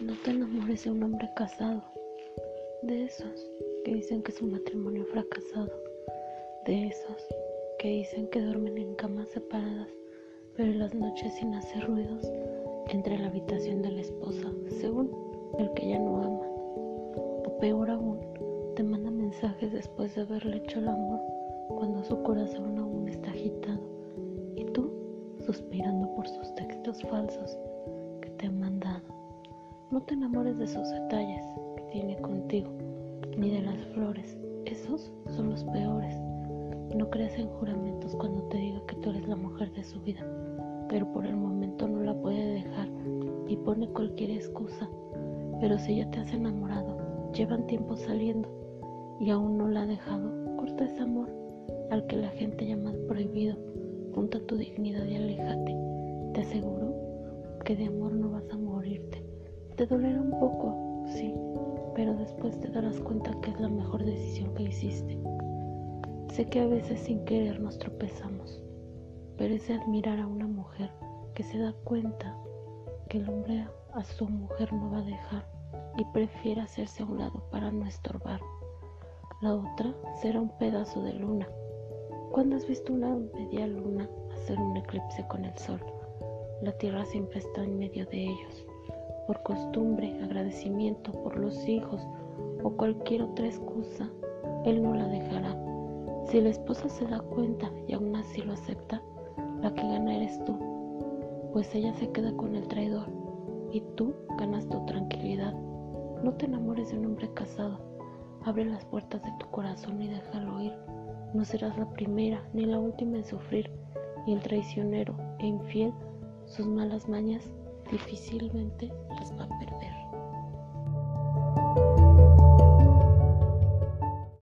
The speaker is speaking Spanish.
enamores de un hombre casado, de esos que dicen que su matrimonio ha fracasado, de esos que dicen que duermen en camas separadas, pero en las noches sin hacer ruidos entre la habitación de la esposa, según el que ya no ama. O peor aún, te manda mensajes después de haberle hecho el amor cuando su corazón aún está agitado y tú suspirando por sus textos falsos No te enamores de sus detalles que tiene contigo, ni de las flores, esos son los peores. No creas en juramentos cuando te diga que tú eres la mujer de su vida, pero por el momento no la puede dejar y pone cualquier excusa. Pero si ya te has enamorado, llevan tiempo saliendo y aún no la ha dejado, corta ese amor al que la gente llama prohibido. Junta tu dignidad y aléjate. Te aseguro que de amor no vas a morirte. Te dolerá un poco, sí, pero después te darás cuenta que es la mejor decisión que hiciste. Sé que a veces sin querer nos tropezamos, pero es de admirar a una mujer que se da cuenta que el hombre a su mujer no va a dejar y prefiere hacerse a un lado para no estorbar. La otra será un pedazo de luna. ¿Cuándo has visto una media luna hacer un eclipse con el sol? La tierra siempre está en medio de ellos. Por costumbre, agradecimiento por los hijos o cualquier otra excusa, él no la dejará. Si la esposa se da cuenta y aún así lo acepta, la que gana eres tú, pues ella se queda con el traidor y tú ganas tu tranquilidad. No te enamores de un hombre casado Abre las puertas de tu corazón y déjalo ir. No serás la primera ni la última en sufrir, y el traicionero e infiel sus malas mañas difícilmente las va a perder.